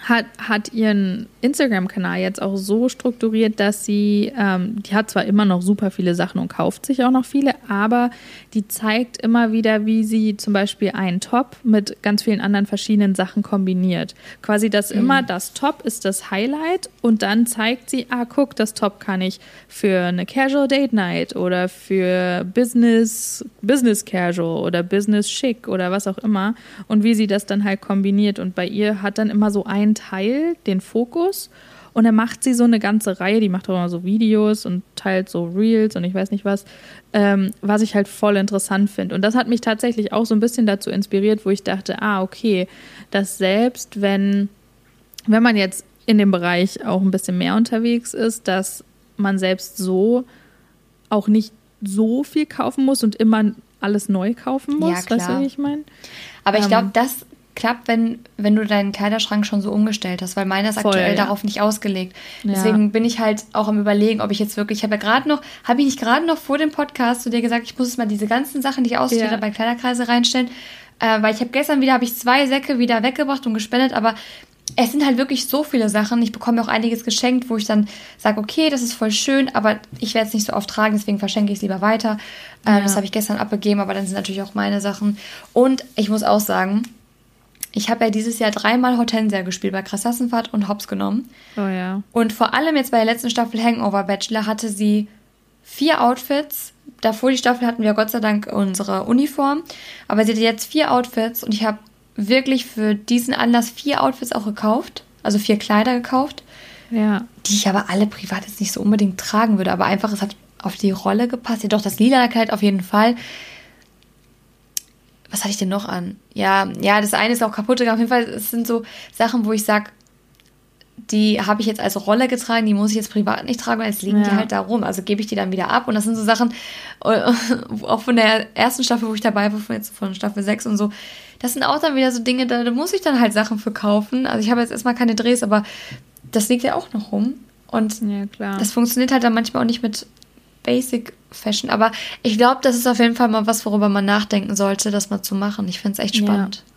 hat, hat ihren Instagram-Kanal jetzt auch so strukturiert, dass sie, ähm, die hat zwar immer noch super viele Sachen und kauft sich auch noch viele, aber die zeigt immer wieder, wie sie zum Beispiel einen Top mit ganz vielen anderen verschiedenen Sachen kombiniert. Quasi das mhm. immer, das Top ist das Highlight und dann zeigt sie, ah, guck, das Top kann ich für eine Casual Date Night oder für Business, Business Casual oder Business Chic oder was auch immer und wie sie das dann halt kombiniert. Und bei ihr hat dann immer so ein Teil den Fokus und dann macht sie so eine ganze Reihe, die macht auch immer so Videos und teilt so Reels und ich weiß nicht was, ähm, was ich halt voll interessant finde. Und das hat mich tatsächlich auch so ein bisschen dazu inspiriert, wo ich dachte, ah, okay, dass selbst wenn, wenn man jetzt in dem Bereich auch ein bisschen mehr unterwegs ist, dass man selbst so auch nicht so viel kaufen muss und immer alles neu kaufen muss. Ja, klar. Weißt du, wie ich meine? Aber ich glaube, ähm, das klappt, wenn, wenn du deinen Kleiderschrank schon so umgestellt hast, weil meiner ist Voll, aktuell ja. darauf nicht ausgelegt. Ja. Deswegen bin ich halt auch am überlegen, ob ich jetzt wirklich, ich habe ja gerade noch, habe ich nicht gerade noch vor dem Podcast zu dir gesagt, ich muss jetzt mal diese ganzen Sachen, die ich ausgestellt ja. bei Kleiderkreise reinstellen, äh, weil ich habe gestern wieder, habe ich zwei Säcke wieder weggebracht und gespendet, aber es sind halt wirklich so viele Sachen. Ich bekomme auch einiges geschenkt, wo ich dann sage, okay, das ist voll schön, aber ich werde es nicht so oft tragen, deswegen verschenke ich es lieber weiter. Ähm, ja. Das habe ich gestern abgegeben, aber dann sind natürlich auch meine Sachen. Und ich muss auch sagen, ich habe ja dieses Jahr dreimal Hortensia gespielt bei Krassassenfahrt und Hops genommen. Oh ja. Und vor allem jetzt bei der letzten Staffel Hangover Bachelor hatte sie vier Outfits. Davor die Staffel hatten wir Gott sei Dank unsere Uniform. Aber sie hatte jetzt vier Outfits und ich habe wirklich für diesen Anlass vier Outfits auch gekauft. Also vier Kleider gekauft. Ja. Die ich aber alle privat jetzt nicht so unbedingt tragen würde. Aber einfach, es hat auf die Rolle gepasst. Ja, doch, das lila Kleid auf jeden Fall was hatte ich denn noch an? Ja, ja, das eine ist auch kaputt gegangen. Auf jeden Fall, es sind so Sachen, wo ich sage, die habe ich jetzt als Rolle getragen, die muss ich jetzt privat nicht tragen, weil jetzt liegen ja. die halt da rum. Also gebe ich die dann wieder ab. Und das sind so Sachen, äh, auch von der ersten Staffel, wo ich dabei war, von, jetzt von Staffel 6 und so, das sind auch dann wieder so Dinge, da, da muss ich dann halt Sachen für kaufen. Also ich habe jetzt erstmal keine Drehs, aber das liegt ja auch noch rum. Und ja, das funktioniert halt dann manchmal auch nicht mit Basic Fashion. Aber ich glaube, das ist auf jeden Fall mal was, worüber man nachdenken sollte, das mal zu machen. Ich finde es echt spannend. Ja.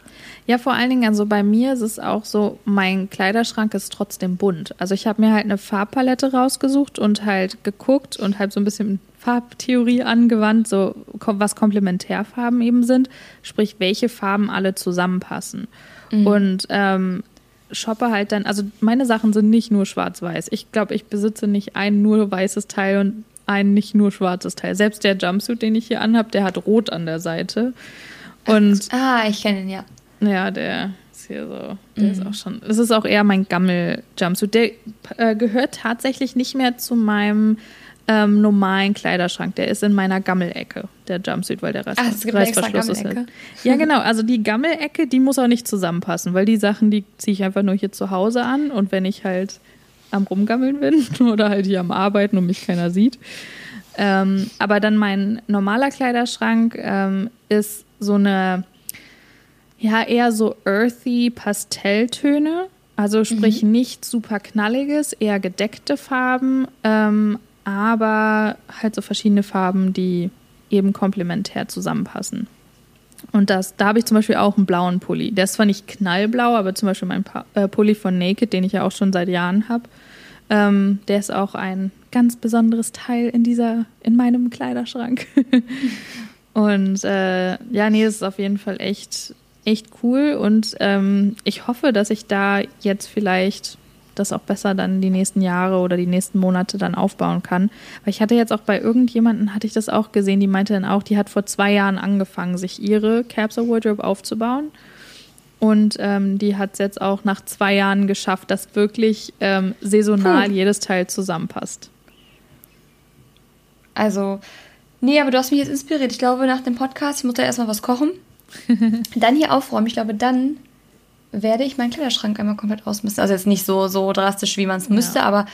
Ja, vor allen Dingen, also bei mir ist es auch so, mein Kleiderschrank ist trotzdem bunt. Also ich habe mir halt eine Farbpalette rausgesucht und halt geguckt und halt so ein bisschen Farbtheorie angewandt, so was Komplementärfarben eben sind, sprich welche Farben alle zusammenpassen. Mhm. Und ähm, shoppe halt dann, also meine Sachen sind nicht nur schwarz-weiß. Ich glaube, ich besitze nicht ein nur weißes Teil und ein nicht nur schwarzes Teil. Selbst der Jumpsuit, den ich hier anhabe, der hat rot an der Seite. Und ah, ich kenne ihn ja. Ja, der ist hier so. Der mhm. ist auch schon. Das ist auch eher mein Gammel-Jumpsuit. Der äh, gehört tatsächlich nicht mehr zu meinem ähm, normalen Kleiderschrank. Der ist in meiner Gammelecke, der Jumpsuit, weil der Rest, Ach, es gibt Reißverschluss ist. Halt. Ja, genau. Also die Gammelecke, die muss auch nicht zusammenpassen, weil die Sachen, die ziehe ich einfach nur hier zu Hause an und wenn ich halt am Rumgammeln bin oder halt hier am Arbeiten und mich keiner sieht. Ähm, aber dann mein normaler Kleiderschrank ähm, ist so eine ja, eher so earthy Pastelltöne. Also sprich mhm. nicht super knalliges, eher gedeckte Farben, ähm, aber halt so verschiedene Farben, die eben komplementär zusammenpassen. Und das, da habe ich zum Beispiel auch einen blauen Pulli. Der ist zwar nicht knallblau, aber zum Beispiel mein pa äh, Pulli von Naked, den ich ja auch schon seit Jahren habe, ähm, der ist auch ein ganz besonderes Teil in dieser, in meinem Kleiderschrank. Und äh, ja, nee, es ist auf jeden Fall echt echt cool und ähm, ich hoffe, dass ich da jetzt vielleicht das auch besser dann die nächsten Jahre oder die nächsten Monate dann aufbauen kann. Weil ich hatte jetzt auch bei irgendjemanden, hatte ich das auch gesehen, die meinte dann auch, die hat vor zwei Jahren angefangen, sich ihre Capsule Wardrobe aufzubauen. Und ähm, die hat es jetzt auch nach zwei Jahren geschafft, dass wirklich ähm, saisonal Puh. jedes Teil zusammenpasst. Also, nee, aber du hast mich jetzt inspiriert. Ich glaube, nach dem Podcast, ich muss da erstmal was kochen. dann hier aufräumen. Ich glaube, dann werde ich meinen Kleiderschrank einmal komplett ausmisten. Also jetzt nicht so, so drastisch, wie man es müsste, ja. aber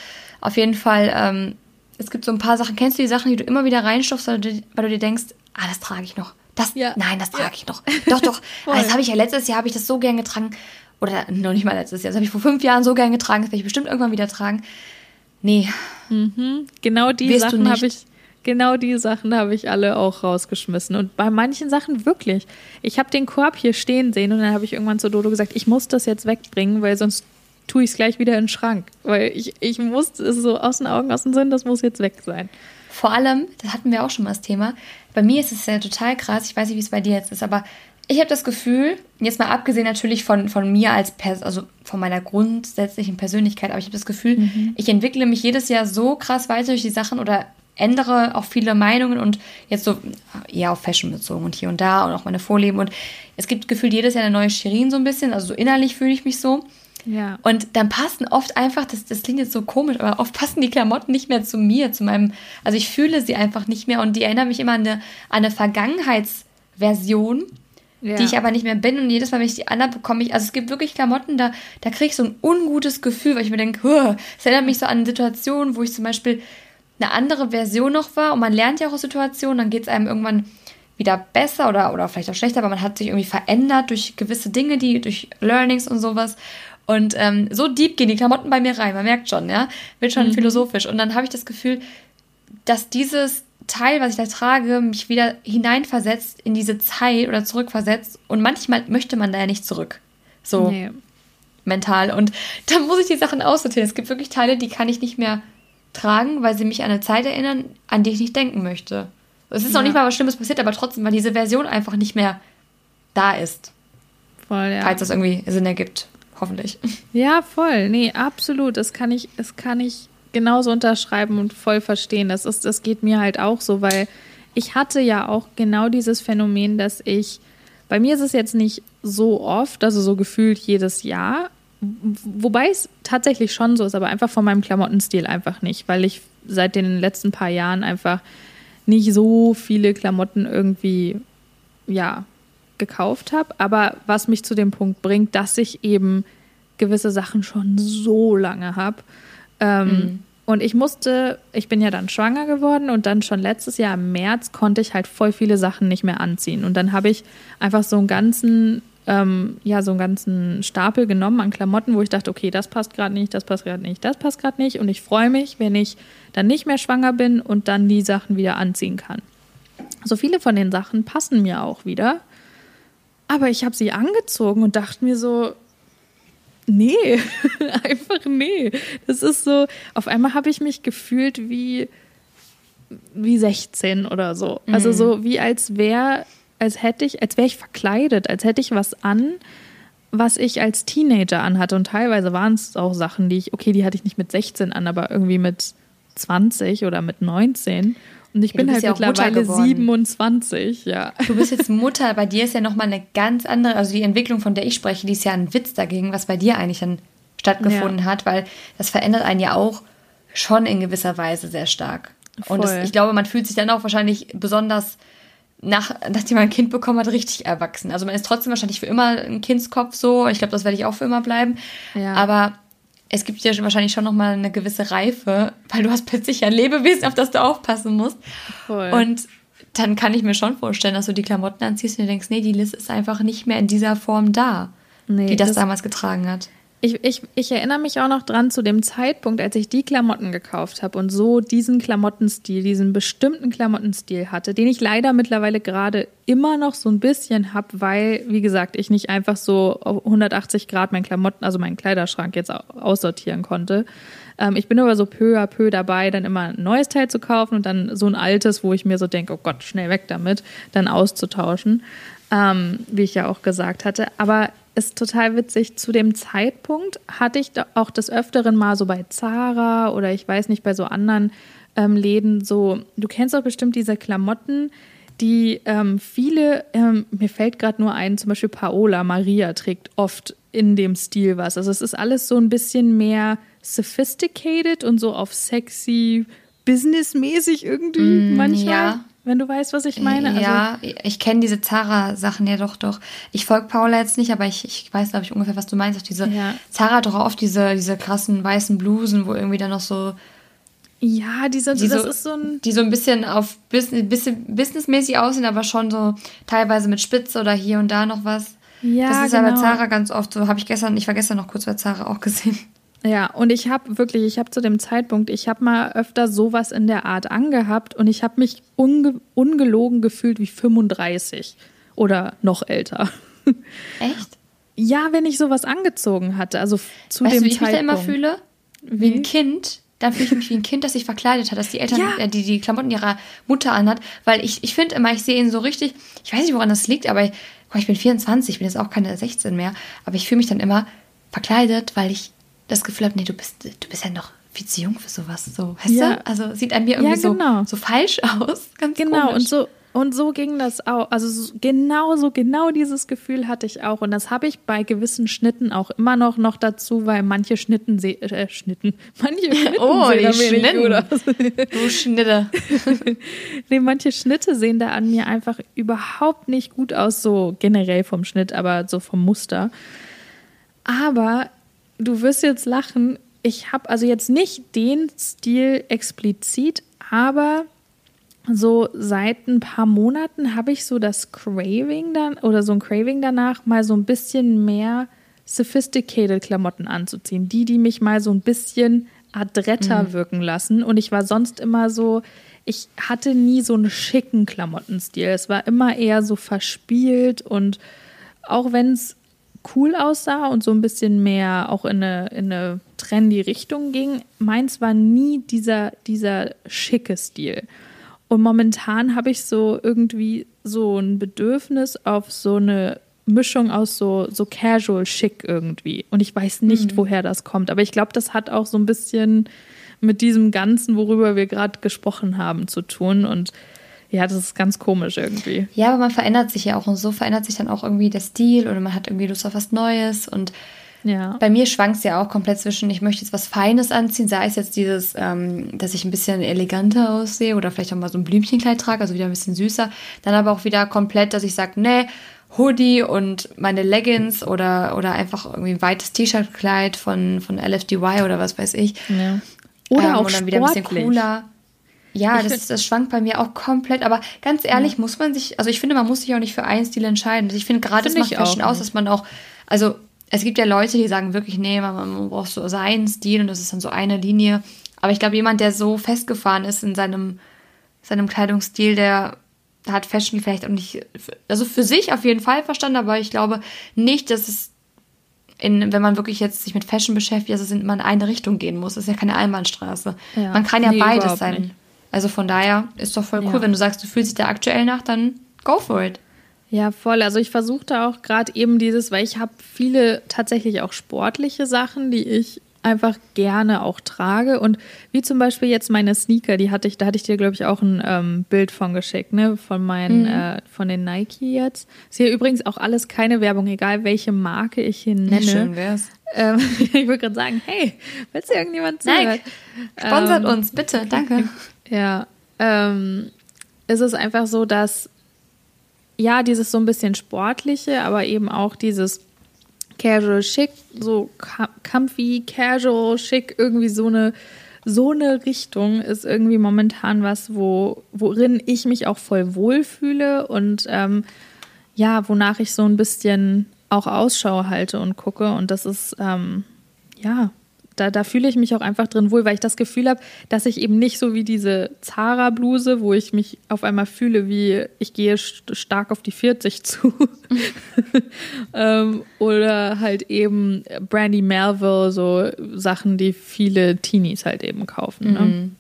auf jeden Fall, ähm, es gibt so ein paar Sachen. Kennst du die Sachen, die du immer wieder reinstopfst, weil du, weil du dir denkst, ah, das trage ich noch. Das, ja. Nein, das trage ja. ich noch. Doch, doch. ah, das habe ich ja letztes Jahr, habe ich das so gern getragen. Oder noch nicht mal letztes Jahr. Das habe ich vor fünf Jahren so gern getragen. Das werde ich bestimmt irgendwann wieder tragen. Nee. Mhm. Genau die Wirst Sachen habe ich Genau die Sachen habe ich alle auch rausgeschmissen. Und bei manchen Sachen wirklich. Ich habe den Korb hier stehen sehen und dann habe ich irgendwann zu Dodo gesagt, ich muss das jetzt wegbringen, weil sonst tue ich es gleich wieder in den Schrank. Weil ich, ich muss, es ist so aus den Augen, aus dem Sinn, das muss jetzt weg sein. Vor allem, das hatten wir auch schon mal das Thema, bei mir ist es ja total krass, ich weiß nicht, wie es bei dir jetzt ist, aber ich habe das Gefühl, jetzt mal abgesehen natürlich von, von mir als, Pers also von meiner grundsätzlichen Persönlichkeit, aber ich habe das Gefühl, mhm. ich entwickle mich jedes Jahr so krass weiter durch die Sachen oder ändere auch viele Meinungen und jetzt so eher auf Fashion bezogen und hier und da und auch meine Vorleben. Und es gibt gefühlt jedes Jahr eine neue Shirin so ein bisschen, also so innerlich fühle ich mich so. Ja. Und dann passen oft einfach, das, das klingt jetzt so komisch, aber oft passen die Klamotten nicht mehr zu mir, zu meinem, also ich fühle sie einfach nicht mehr und die erinnern mich immer an eine, an eine Vergangenheitsversion, ja. die ich aber nicht mehr bin. Und jedes Mal, wenn ich die anhabe, bekomme ich, also es gibt wirklich Klamotten, da, da kriege ich so ein ungutes Gefühl, weil ich mir denke, es erinnert mich so an Situationen, wo ich zum Beispiel eine andere Version noch war und man lernt ja auch aus Situationen, dann geht es einem irgendwann wieder besser oder, oder vielleicht auch schlechter, aber man hat sich irgendwie verändert durch gewisse Dinge, die durch Learnings und sowas. Und ähm, so deep gehen die Klamotten bei mir rein, man merkt schon, ja, wird schon mhm. philosophisch. Und dann habe ich das Gefühl, dass dieses Teil, was ich da trage, mich wieder hineinversetzt in diese Zeit oder zurückversetzt. Und manchmal möchte man da ja nicht zurück. So nee. mental. Und dann muss ich die Sachen aussortieren. Es gibt wirklich Teile, die kann ich nicht mehr tragen, weil sie mich an eine Zeit erinnern, an die ich nicht denken möchte. Es ist ja. noch nicht mal was Schlimmes passiert, aber trotzdem, weil diese Version einfach nicht mehr da ist. Voll, ja. Falls das irgendwie Sinn ergibt, hoffentlich. Ja, voll. Nee, absolut. Das kann ich, das kann ich genauso unterschreiben und voll verstehen. Das, ist, das geht mir halt auch so, weil ich hatte ja auch genau dieses Phänomen, dass ich, bei mir ist es jetzt nicht so oft, also so gefühlt jedes Jahr, Wobei es tatsächlich schon so ist, aber einfach von meinem Klamottenstil einfach nicht, weil ich seit den letzten paar Jahren einfach nicht so viele Klamotten irgendwie, ja, gekauft habe. Aber was mich zu dem Punkt bringt, dass ich eben gewisse Sachen schon so lange habe. Ähm, mhm. Und ich musste, ich bin ja dann schwanger geworden und dann schon letztes Jahr im März konnte ich halt voll viele Sachen nicht mehr anziehen. Und dann habe ich einfach so einen ganzen, ähm, ja, so einen ganzen Stapel genommen an Klamotten, wo ich dachte, okay, das passt gerade nicht, das passt gerade nicht, das passt gerade nicht. Und ich freue mich, wenn ich dann nicht mehr schwanger bin und dann die Sachen wieder anziehen kann. So viele von den Sachen passen mir auch wieder. Aber ich habe sie angezogen und dachte mir so, nee, einfach nee. Das ist so, auf einmal habe ich mich gefühlt wie, wie 16 oder so. Mhm. Also so wie als wäre, als hätte ich, als wäre ich verkleidet, als hätte ich was an, was ich als Teenager anhatte. Und teilweise waren es auch Sachen, die ich, okay, die hatte ich nicht mit 16 an, aber irgendwie mit 20 oder mit 19. Und ich ja, bin halt ja mittlerweile 27, ja. Du bist jetzt Mutter, bei dir ist ja nochmal eine ganz andere, also die Entwicklung, von der ich spreche, die ist ja ein Witz dagegen, was bei dir eigentlich dann stattgefunden ja. hat, weil das verändert einen ja auch schon in gewisser Weise sehr stark. Voll. Und das, ich glaube, man fühlt sich dann auch wahrscheinlich besonders nach, nachdem man ein Kind bekommen hat, richtig erwachsen. Also man ist trotzdem wahrscheinlich für immer ein Kindskopf so. Ich glaube, das werde ich auch für immer bleiben. Ja. Aber es gibt ja wahrscheinlich schon nochmal eine gewisse Reife, weil du hast plötzlich ein Lebewesen, auf das du aufpassen musst. Voll. Und dann kann ich mir schon vorstellen, dass du die Klamotten anziehst und du denkst, nee, die Liz ist einfach nicht mehr in dieser Form da, nee, die das, das damals getragen hat. Ich, ich, ich erinnere mich auch noch dran zu dem Zeitpunkt, als ich die Klamotten gekauft habe und so diesen Klamottenstil, diesen bestimmten Klamottenstil hatte, den ich leider mittlerweile gerade immer noch so ein bisschen habe, weil, wie gesagt, ich nicht einfach so 180 Grad meinen Klamotten, also meinen Kleiderschrank jetzt aussortieren konnte. Ähm, ich bin aber so peu à peu dabei, dann immer ein neues Teil zu kaufen und dann so ein altes, wo ich mir so denke, oh Gott, schnell weg damit, dann auszutauschen. Ähm, wie ich ja auch gesagt hatte. Aber ist total witzig. Zu dem Zeitpunkt hatte ich auch des Öfteren mal so bei Zara oder ich weiß nicht, bei so anderen ähm, Läden so, du kennst doch bestimmt diese Klamotten, die ähm, viele, ähm, mir fällt gerade nur ein, zum Beispiel Paola Maria trägt oft in dem Stil was. Also es ist alles so ein bisschen mehr sophisticated und so auf sexy, businessmäßig irgendwie mm, manchmal. Ja wenn du weißt, was ich meine. Also ja, ich kenne diese Zara-Sachen ja doch, doch. Ich folge Paula jetzt nicht, aber ich, ich weiß, glaube ich, ungefähr, was du meinst. Auch diese ja. Zara hat doch oft diese, diese krassen weißen Blusen, wo irgendwie dann noch so. Ja, diese, die das so, ist so ein. Die so ein bisschen auf bisschen, bisschen businessmäßig aussehen, aber schon so teilweise mit Spitze oder hier und da noch was. Ja, das ist genau. ja bei. Zara ganz oft so. Habe ich gestern, ich war gestern noch kurz bei Zara auch gesehen. Ja, und ich habe wirklich, ich habe zu dem Zeitpunkt, ich habe mal öfter sowas in der Art angehabt und ich habe mich unge ungelogen gefühlt wie 35 oder noch älter. Echt? Ja, wenn ich sowas angezogen hatte, also zu weißt dem du, wie ich mich da immer fühle? Wie, wie ein Kind. Dann fühle ich mich wie ein Kind, das sich verkleidet hat, dass die Eltern, ja. äh, die die Klamotten ihrer Mutter anhat. Weil ich, ich finde immer, ich sehe ihn so richtig, ich weiß nicht, woran das liegt, aber ich, ich bin 24, ich bin jetzt auch keine 16 mehr, aber ich fühle mich dann immer verkleidet, weil ich das Gefühl habe, nee, du bist, du bist ja noch viel zu jung für sowas. So, weißt ja. du? Also sieht an mir irgendwie ja, genau. so, so falsch aus. Ganz genau, komisch. und so. Und so ging das auch. Also so, genau so, genau dieses Gefühl hatte ich auch. Und das habe ich bei gewissen Schnitten auch immer noch, noch dazu, weil manche Schnitten, äh, Schnitten, manche Schnitten oh, sehen die Schnitten. Gut aus. Du Schnitte. nee, manche Schnitte sehen da an mir einfach überhaupt nicht gut aus, so generell vom Schnitt, aber so vom Muster. Aber du wirst jetzt lachen. Ich habe also jetzt nicht den Stil explizit, aber so seit ein paar Monaten habe ich so das Craving dann oder so ein Craving danach, mal so ein bisschen mehr sophisticated Klamotten anzuziehen. Die, die mich mal so ein bisschen adretter mhm. wirken lassen. Und ich war sonst immer so, ich hatte nie so einen schicken Klamottenstil. Es war immer eher so verspielt und auch wenn es cool aussah und so ein bisschen mehr auch in eine, in eine trendy Richtung ging. Meins war nie dieser, dieser schicke Stil. Und momentan habe ich so irgendwie so ein Bedürfnis auf so eine Mischung aus so, so casual schick irgendwie. Und ich weiß nicht, mhm. woher das kommt. Aber ich glaube, das hat auch so ein bisschen mit diesem Ganzen, worüber wir gerade gesprochen haben, zu tun. Und ja, das ist ganz komisch irgendwie. Ja, aber man verändert sich ja auch und so verändert sich dann auch irgendwie der Stil oder man hat irgendwie Lust auf was Neues und ja. Bei mir schwankt es ja auch komplett zwischen, ich möchte jetzt was Feines anziehen, sei es jetzt dieses, ähm, dass ich ein bisschen eleganter aussehe oder vielleicht auch mal so ein Blümchenkleid trage, also wieder ein bisschen süßer. Dann aber auch wieder komplett, dass ich sage, nee, Hoodie und meine Leggings oder, oder einfach irgendwie ein weites T-Shirt-Kleid von, von LFDY oder was weiß ich. Ja. Oder ähm, auch und dann wieder ein bisschen cooler. Ja, das, das schwankt bei mir auch komplett. Aber ganz ehrlich, ja. muss man sich, also ich finde, man muss sich auch nicht für einen Stil entscheiden. Ich finde gerade, es macht Fashion aus, dass man auch, also es gibt ja Leute, die sagen wirklich, nee, man, man braucht so seinen Stil und das ist dann so eine Linie. Aber ich glaube, jemand, der so festgefahren ist in seinem, seinem Kleidungsstil, der hat Fashion vielleicht auch nicht, also für sich auf jeden Fall verstanden, aber ich glaube nicht, dass es in, wenn man wirklich jetzt sich mit Fashion beschäftigt, dass es in, in eine Richtung gehen muss. Das ist ja keine Einbahnstraße. Ja. Man kann ja nee, beides sein. Nicht. Also von daher ist doch voll cool, ja. wenn du sagst, du fühlst dich da aktuell nach, dann go for it. Ja, voll. Also ich versuche da auch gerade eben dieses, weil ich habe viele tatsächlich auch sportliche Sachen, die ich einfach gerne auch trage. Und wie zum Beispiel jetzt meine Sneaker, die hatte ich, da hatte ich dir, glaube ich, auch ein ähm, Bild von geschickt, ne? Von meinen, mhm. äh, von den Nike jetzt. Ist hier übrigens auch alles keine Werbung, egal welche Marke ich hier nenne. Schön wär's. Ähm, ich würde gerade sagen, hey, willst du irgendjemand? Nike, sponsert ähm, uns, bitte, danke. Ja, ähm, es ist einfach so, dass ja, dieses so ein bisschen sportliche, aber eben auch dieses casual schick, so comfy, casual schick, irgendwie so eine so eine Richtung ist irgendwie momentan was, wo, worin ich mich auch voll wohlfühle und ähm, ja, wonach ich so ein bisschen auch Ausschau halte und gucke. Und das ist ähm, ja da, da fühle ich mich auch einfach drin wohl, weil ich das Gefühl habe, dass ich eben nicht so wie diese Zara-Bluse, wo ich mich auf einmal fühle, wie ich gehe stark auf die 40 zu. ähm, oder halt eben Brandy Melville, so Sachen, die viele Teenies halt eben kaufen. Ne? Mhm.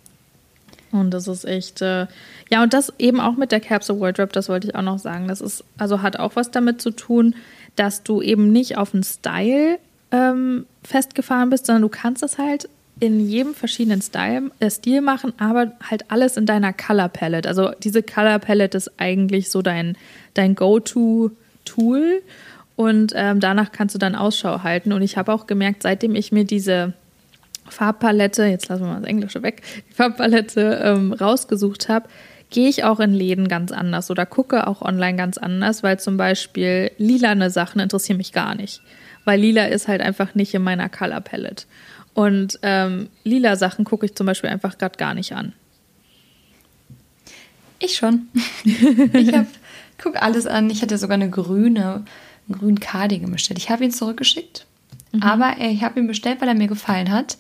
Und das ist echt, äh, ja, und das eben auch mit der Capsule Wardrobe, das wollte ich auch noch sagen. Das ist, also hat auch was damit zu tun, dass du eben nicht auf den Style ähm, festgefahren bist, sondern du kannst das halt in jedem verschiedenen Style, äh, Stil machen, aber halt alles in deiner Color Palette. Also diese Color Palette ist eigentlich so dein, dein Go-To-Tool und ähm, danach kannst du dann Ausschau halten. Und ich habe auch gemerkt, seitdem ich mir diese Farbpalette, jetzt lassen wir mal das Englische weg, die Farbpalette ähm, rausgesucht habe, gehe ich auch in Läden ganz anders oder gucke auch online ganz anders, weil zum Beispiel lilane Sachen interessieren mich gar nicht weil lila ist halt einfach nicht in meiner Color Palette. Und ähm, lila Sachen gucke ich zum Beispiel einfach gerade gar nicht an. Ich schon. ich gucke alles an. Ich hatte sogar eine grüne, einen grünen Cardigan bestellt. Ich habe ihn zurückgeschickt, mhm. aber ich habe ihn bestellt, weil er mir gefallen hat.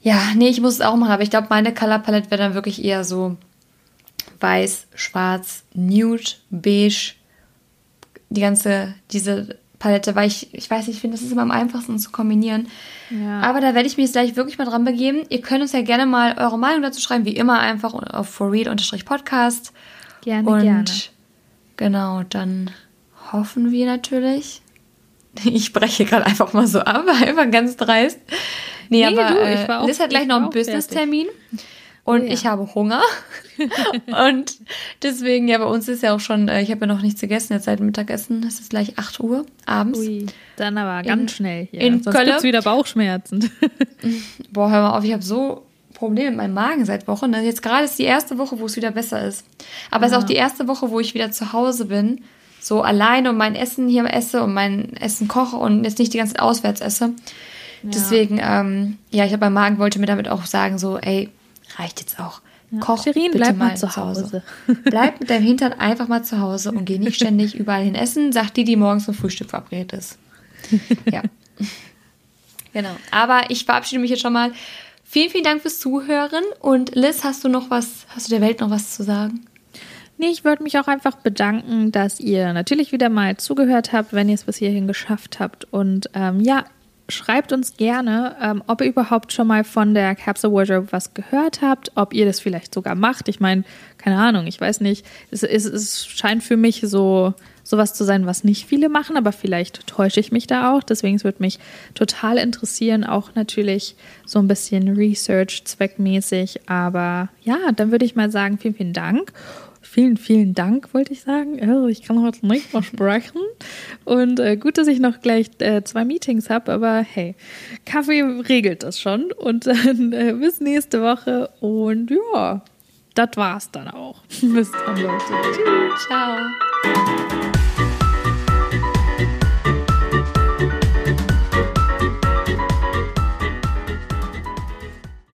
Ja, nee, ich muss es auch machen, aber ich glaube, meine Color Palette wäre dann wirklich eher so weiß, schwarz, nude, beige, die ganze, diese Palette, weil ich, ich weiß nicht, ich finde, das ist immer am einfachsten zu kombinieren. Ja. Aber da werde ich mich jetzt gleich wirklich mal dran begeben. Ihr könnt uns ja gerne mal eure Meinung dazu schreiben, wie immer einfach auf forreal-podcast. Gerne, Und gerne. Genau, dann hoffen wir natürlich. Ich spreche gerade einfach mal so ab, einfach ganz dreist. Nee, nee aber du, äh, Liz hat gleich noch einen Business-Termin. Und ja. ich habe Hunger. und deswegen, ja, bei uns ist ja auch schon, äh, ich habe ja noch nichts gegessen, jetzt seit Mittagessen, es ist gleich 8 Uhr abends. Ui, dann aber ganz in, schnell hier. In Sonst Köln. gibt's wieder Bauchschmerzen. Boah, hör mal auf, ich habe so Probleme mit meinem Magen seit Wochen. Ne? Jetzt gerade ist die erste Woche, wo es wieder besser ist. Aber es ja. ist auch die erste Woche, wo ich wieder zu Hause bin, so alleine und mein Essen hier esse und mein Essen koche und jetzt nicht die ganze Zeit auswärts esse. Ja. Deswegen, ähm, ja, ich habe mein Magen wollte mir damit auch sagen, so, ey, reicht jetzt auch. Ja. Koch Shirin, bitte bleib mal, zu Hause. Hause. bleib mit deinem Hintern einfach mal zu Hause und geh nicht ständig überall hin essen, sagt die, die morgens zum Frühstück verabredet ist. ja. Genau. Aber ich verabschiede mich jetzt schon mal. Vielen, vielen Dank fürs Zuhören. Und Liz, hast du noch was, hast du der Welt noch was zu sagen? Nee, ich würde mich auch einfach bedanken, dass ihr natürlich wieder mal zugehört habt, wenn ihr es bis hierhin geschafft habt. Und ähm, ja, schreibt uns gerne, ähm, ob ihr überhaupt schon mal von der Capsule Wardrobe was gehört habt, ob ihr das vielleicht sogar macht. Ich meine, keine Ahnung, ich weiß nicht. Es, es, es scheint für mich so sowas zu sein, was nicht viele machen, aber vielleicht täusche ich mich da auch. Deswegen würde mich total interessieren, auch natürlich so ein bisschen Research zweckmäßig. Aber ja, dann würde ich mal sagen, vielen, vielen Dank vielen, vielen Dank, wollte ich sagen. Also ich kann heute nicht mehr sprechen. Und äh, gut, dass ich noch gleich äh, zwei Meetings habe, aber hey, Kaffee regelt das schon. Und dann äh, bis nächste Woche. Und ja, das war's dann auch. bis dann, Leute. Tschüss. Ciao.